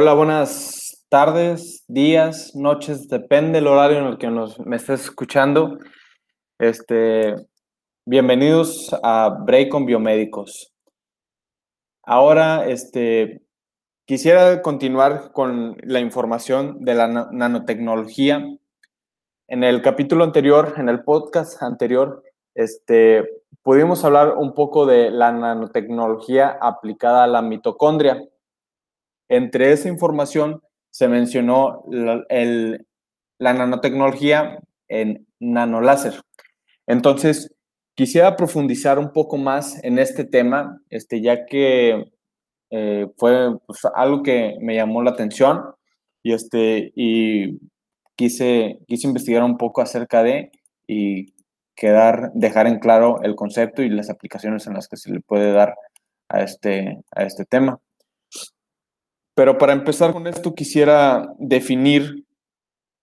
Hola, buenas tardes, días, noches, depende del horario en el que nos, me estés escuchando. Este, bienvenidos a Break con Biomédicos. Ahora, este, quisiera continuar con la información de la nanotecnología. En el capítulo anterior, en el podcast anterior, este, pudimos hablar un poco de la nanotecnología aplicada a la mitocondria entre esa información se mencionó la, la nanotecnología en nanoláser. Entonces, quisiera profundizar un poco más en este tema, este, ya que eh, fue pues, algo que me llamó la atención y, este, y quise, quise investigar un poco acerca de y quedar, dejar en claro el concepto y las aplicaciones en las que se le puede dar a este, a este tema. Pero para empezar con esto quisiera definir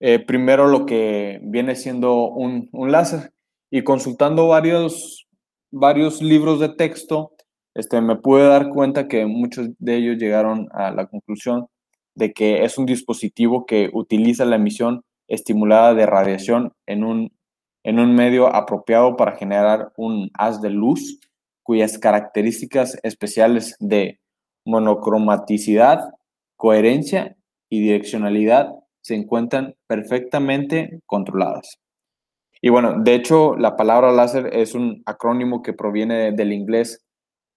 eh, primero lo que viene siendo un, láser. Y consultando varios, varios libros de texto, este, me pude dar cuenta que muchos de ellos llegaron a la conclusión de que es un dispositivo que utiliza la emisión estimulada de radiación en un, en un medio apropiado para generar un haz de luz cuyas características especiales de monocromaticidad, coherencia y direccionalidad se encuentran perfectamente controladas. Y bueno, de hecho, la palabra láser es un acrónimo que proviene del inglés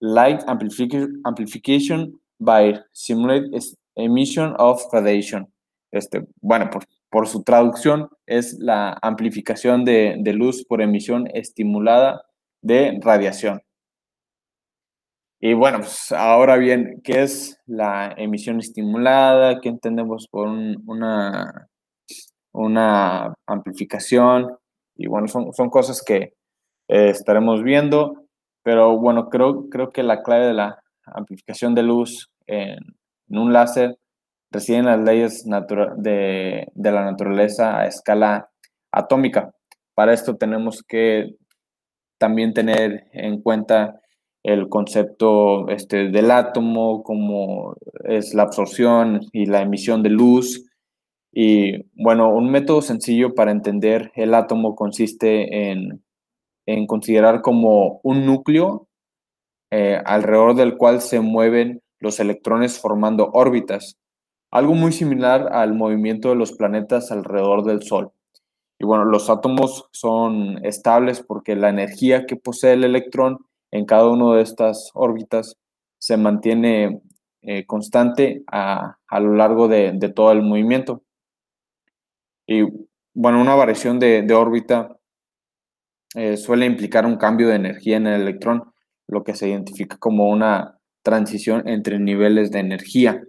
Light Amplification by Simulated Emission of Radiation. Este, bueno, por, por su traducción es la amplificación de, de luz por emisión estimulada de radiación. Y bueno, pues ahora bien, ¿qué es la emisión estimulada? ¿Qué entendemos por una, una amplificación? Y bueno, son, son cosas que eh, estaremos viendo, pero bueno, creo, creo que la clave de la amplificación de luz en, un láser reside en las leyes de, de la naturaleza a escala atómica. Para esto tenemos que también tener en cuenta el concepto este, del átomo, como es la absorción y la emisión de luz. Y bueno, un método sencillo para entender el átomo consiste en, considerar como un núcleo eh, alrededor del cual se mueven los electrones formando órbitas, algo muy similar al movimiento de los planetas alrededor del Sol. Y bueno, los átomos son estables porque la energía que posee el electrón en cada una de estas órbitas se mantiene eh, constante a, lo largo de, todo el movimiento. Y bueno, una variación de, órbita eh, suele implicar un cambio de energía en el electrón, lo que se identifica como una transición entre niveles de energía.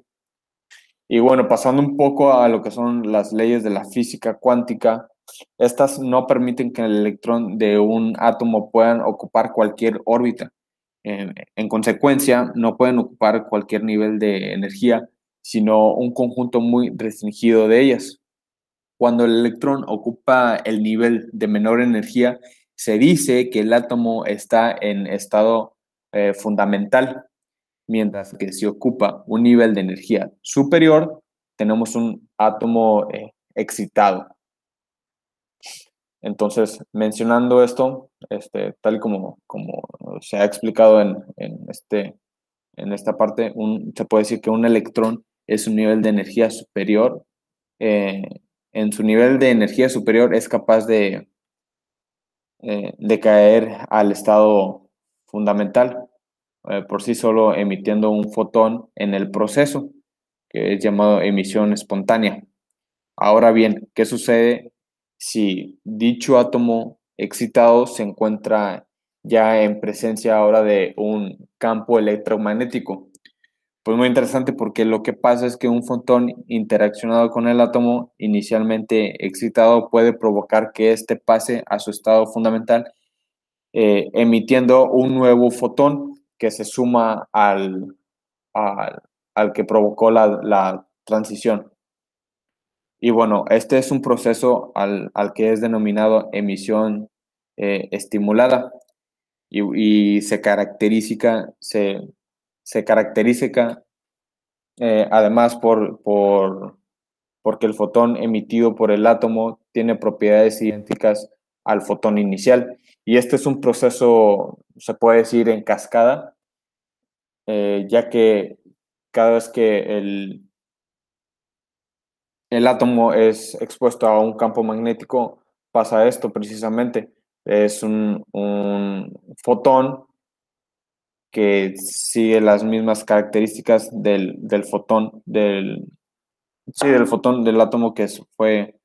Y bueno, pasando un poco a lo que son las leyes de la física cuántica, estas no permiten que el electrón de un átomo puedan ocupar cualquier órbita. En, consecuencia, no pueden ocupar cualquier nivel de energía, sino un conjunto muy restringido de ellas. Cuando el electrón ocupa el nivel de menor energía, se dice que el átomo está en estado eh, fundamental, mientras que si ocupa un nivel de energía superior, tenemos un átomo eh, excitado. Entonces, mencionando esto, este, tal como, como se ha explicado en, este, en esta parte, un, se puede decir que un electrón es un nivel de energía superior. Eh, en su nivel de energía superior es capaz de, eh, de caer al estado fundamental eh, por sí solo emitiendo un fotón en el proceso, que es llamado emisión espontánea. Ahora bien, ¿qué sucede si dicho átomo excitado se encuentra ya en presencia ahora de un campo electromagnético. Pues muy interesante porque lo que pasa es que un fotón interaccionado con el átomo inicialmente excitado puede provocar que éste pase a su estado fundamental eh, emitiendo un nuevo fotón que se suma al, al, que provocó la, la transición. Y bueno, este es un proceso al, que es denominado emisión eh, estimulada y, se caracteriza, se, se caracteriza eh, además por, por, porque el fotón emitido por el átomo tiene propiedades idénticas al fotón inicial. Y este es un proceso, se puede decir, en cascada, eh, ya que cada vez que el, el átomo es expuesto a un campo magnético, pasa esto precisamente. Es un, fotón que sigue las mismas características del, del fotón, del, sí, del fotón del átomo que fue,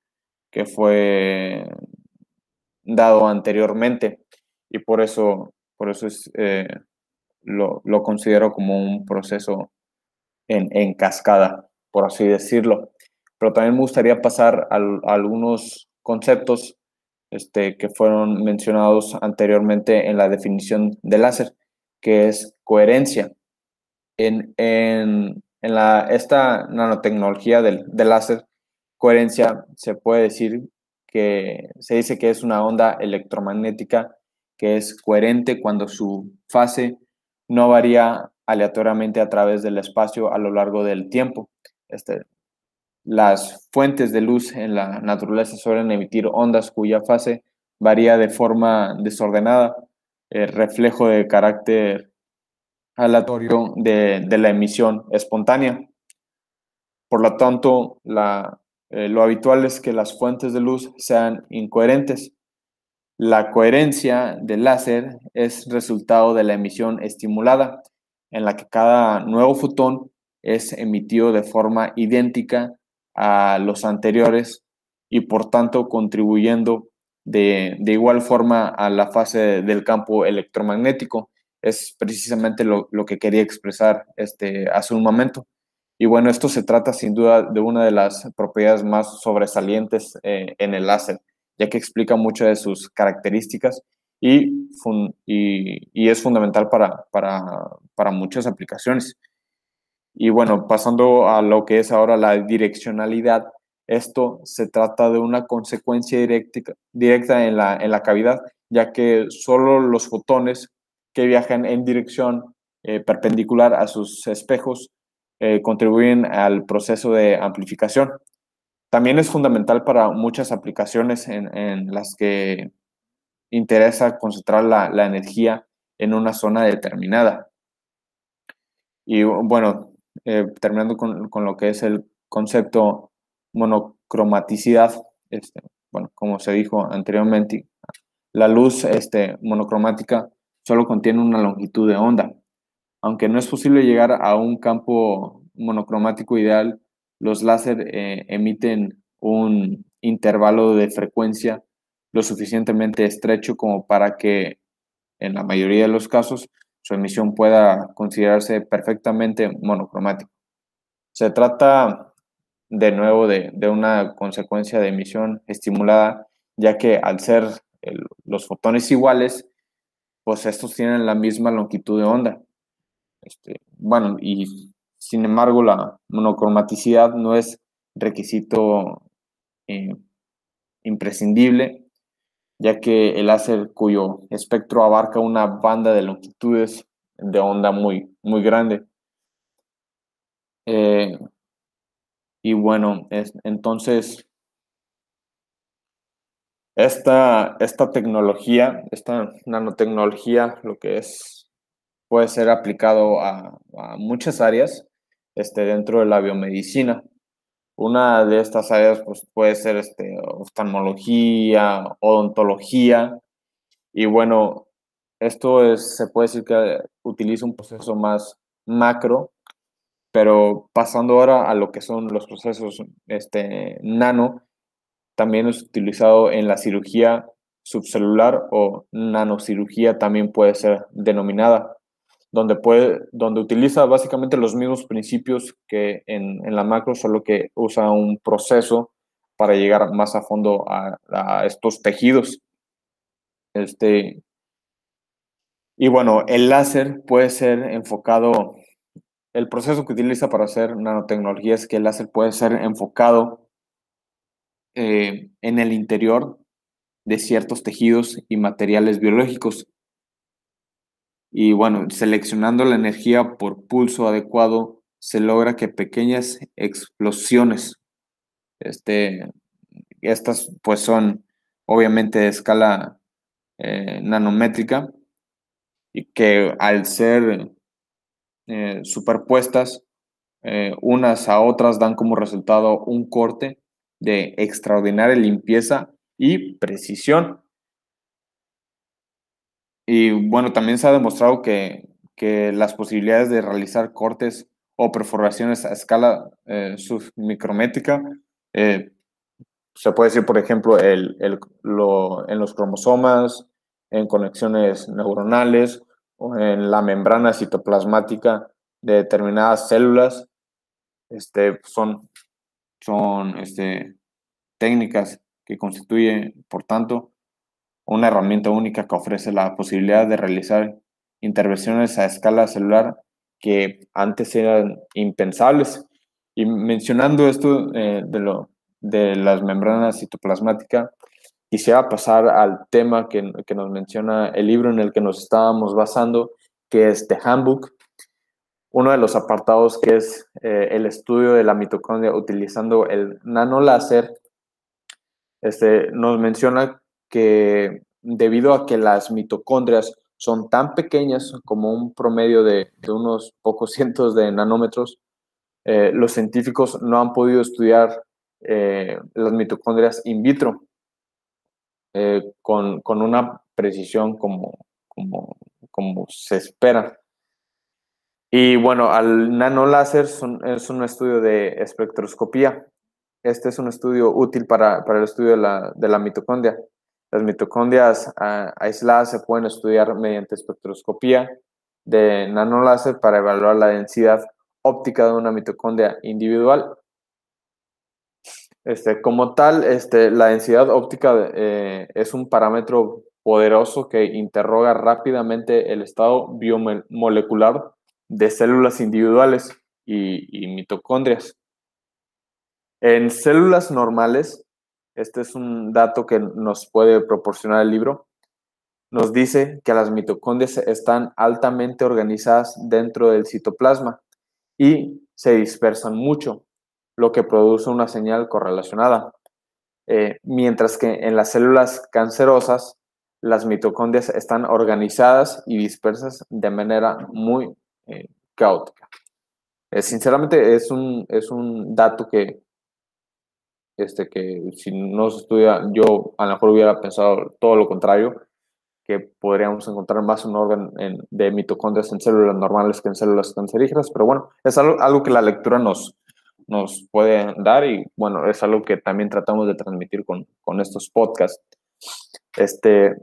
que fue dado anteriormente. Y por eso, por eso es, eh, lo, lo, considero como un proceso en, en, cascada, por así decirlo. Pero también me gustaría pasar a, algunos conceptos este, que fueron mencionados anteriormente en la definición de láser que es coherencia. En, en, en la, esta nanotecnología del, del láser, coherencia se puede decir que se dice que es una onda electromagnética que es coherente cuando su fase no varía aleatoriamente a través del espacio a lo largo del tiempo. Este, las fuentes de luz en la naturaleza suelen emitir ondas cuya fase varía de forma desordenada el reflejo de carácter aleatorio de, de, la emisión espontánea. Por lo tanto, la, eh, lo habitual es que las fuentes de luz sean incoherentes. La coherencia del láser es resultado de la emisión estimulada, en la que cada nuevo fotón es emitido de forma idéntica a los anteriores y por tanto contribuyendo de, de, igual forma a la fase del campo electromagnético. Es precisamente lo, lo, que quería expresar este, hace un momento. Y bueno, esto se trata sin duda de una de las propiedades más sobresalientes eh, en el láser, ya que explica muchas de sus características y, y, y es fundamental para, para, para muchas aplicaciones. Y bueno, pasando a lo que es ahora la direccionalidad, esto se trata de una consecuencia directa, directa en, la, en la cavidad, ya que solo los fotones que viajan en dirección eh, perpendicular a sus espejos eh, contribuyen al proceso de amplificación. También es fundamental para muchas aplicaciones en, en las que interesa concentrar la, la, energía en una zona determinada. Y bueno, eh, terminando con, con, lo que es el concepto monocromaticidad, este, bueno, como se dijo anteriormente, la luz este, monocromática solo contiene una longitud de onda. Aunque no es posible llegar a un campo monocromático ideal, los láser eh, emiten un intervalo de frecuencia lo suficientemente estrecho como para que, en la mayoría de los casos, su emisión pueda considerarse perfectamente monocromático. Se trata de nuevo de, una consecuencia de emisión estimulada, ya que al ser los fotones iguales, pues estos tienen la misma longitud de onda. Este, bueno, y sin embargo la monocromaticidad no es requisito eh, imprescindible, ya que el láser cuyo espectro abarca una banda de longitudes de onda muy, muy grande. Eh, y bueno, es, entonces, esta, esta tecnología, esta nanotecnología, lo que es, puede ser aplicado a, a muchas áreas este, dentro de la biomedicina. Una de estas áreas pues, puede ser este, oftalmología, odontología, y bueno, esto es, se puede decir que utiliza un proceso más macro pero pasando ahora a lo que son los procesos este, nano, también es utilizado en la cirugía subcelular o nanocirugía también puede ser denominada, donde, puede, donde utiliza básicamente los mismos principios que en, la macro, solo que usa un proceso para llegar más a fondo a, a estos tejidos. Este, y bueno, el láser puede ser enfocado el proceso que utiliza para hacer nanotecnología es que el láser puede ser enfocado eh, en el interior de ciertos tejidos y materiales biológicos. Y bueno, seleccionando la energía por pulso adecuado se logra que pequeñas explosiones, este, estas pues son obviamente de escala eh, nanométrica y que al ser eh, superpuestas eh, unas a otras dan como resultado un corte de extraordinaria limpieza y precisión. Y bueno, también se ha demostrado que, las posibilidades de realizar cortes o perforaciones a escala eh, submicrométrica, eh, se puede decir, por ejemplo, el, en los cromosomas, en conexiones neuronales o en la membrana citoplasmática de determinadas células, este, son, son este, técnicas que constituyen, por tanto, una herramienta única que ofrece la posibilidad de realizar intervenciones a escala celular que antes eran impensables. Y mencionando esto eh, de, lo, de las membranas citoplasmáticas, quisiera pasar al tema que, que, nos menciona el libro en el que nos estábamos basando, que es The Handbook. Uno de los apartados que es eh, el estudio de la mitocondria utilizando el nanoláser este, nos menciona que debido a que las mitocondrias son tan pequeñas como un promedio de, unos pocos cientos de nanómetros, eh, los científicos no han podido estudiar eh, las mitocondrias in vitro eh, con, una precisión como, como, como se espera. Y bueno, al nanoláser es un estudio de espectroscopía este es un estudio útil para, el estudio de la, mitocondria. Las mitocondrias aisladas se pueden estudiar mediante espectroscopía de nanoláser para evaluar la densidad óptica de una mitocondria individual. Este, como tal, este, la densidad óptica eh, es un parámetro poderoso que interroga rápidamente el estado biomolecular de células individuales y mitocondrias. En células normales, este es un dato que nos puede proporcionar el libro, nos dice que las mitocondrias están altamente organizadas dentro del citoplasma y se dispersan mucho, lo que produce una señal correlacionada. Eh, mientras que en las células cancerosas, las mitocondrias están organizadas y dispersas de manera muy eh, caótica. Eh, sinceramente, es un, es un dato que este, que si no se estudia, yo a lo mejor hubiera pensado todo lo contrario, que podríamos encontrar más un orden de mitocondrias en células normales que en células cancerígenas, pero bueno, es algo, que la lectura nos, nos puede dar y bueno, es algo que también tratamos de transmitir con, con estos podcasts. Este,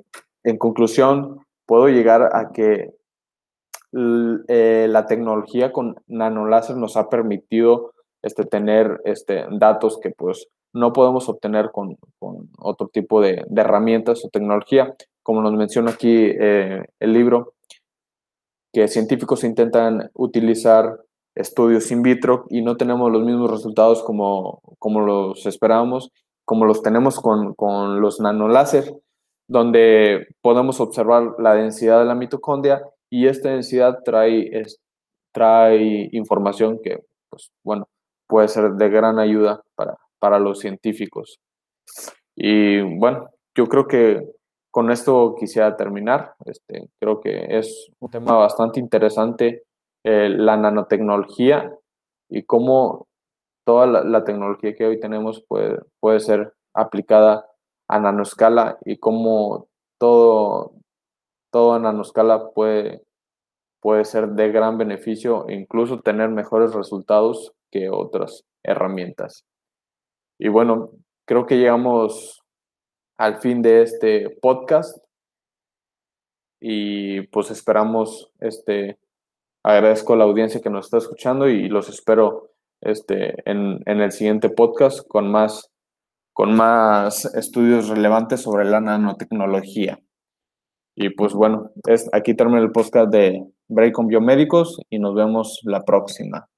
en conclusión, puedo llegar a que eh, la tecnología con nanoláser nos ha permitido este, tener este, datos que pues no podemos obtener con, otro tipo de, herramientas o tecnología. Como nos menciona aquí eh, el libro, que científicos intentan utilizar estudios in vitro y no tenemos los mismos resultados como, como los esperábamos, como los tenemos con, los nanoláser, donde podemos observar la densidad de la mitocondria y esta densidad trae, trae información que, pues, bueno, puede ser de gran ayuda para, para los científicos. Y bueno, yo creo que con esto quisiera terminar. Este, creo que es un tema bastante interesante eh, la nanotecnología y cómo toda la, tecnología que hoy tenemos puede, puede ser aplicada a nanoscala y cómo todo, todo a nanoscala puede, puede ser de gran beneficio e incluso tener mejores resultados que otras herramientas. Y bueno, creo que llegamos al fin de este podcast y pues esperamos, este, agradezco a la audiencia que nos está escuchando y los espero este, en, el siguiente podcast con más, con más estudios relevantes sobre la nanotecnología. Y pues bueno, es, aquí termina el podcast de Break on Biomédicos y nos vemos la próxima.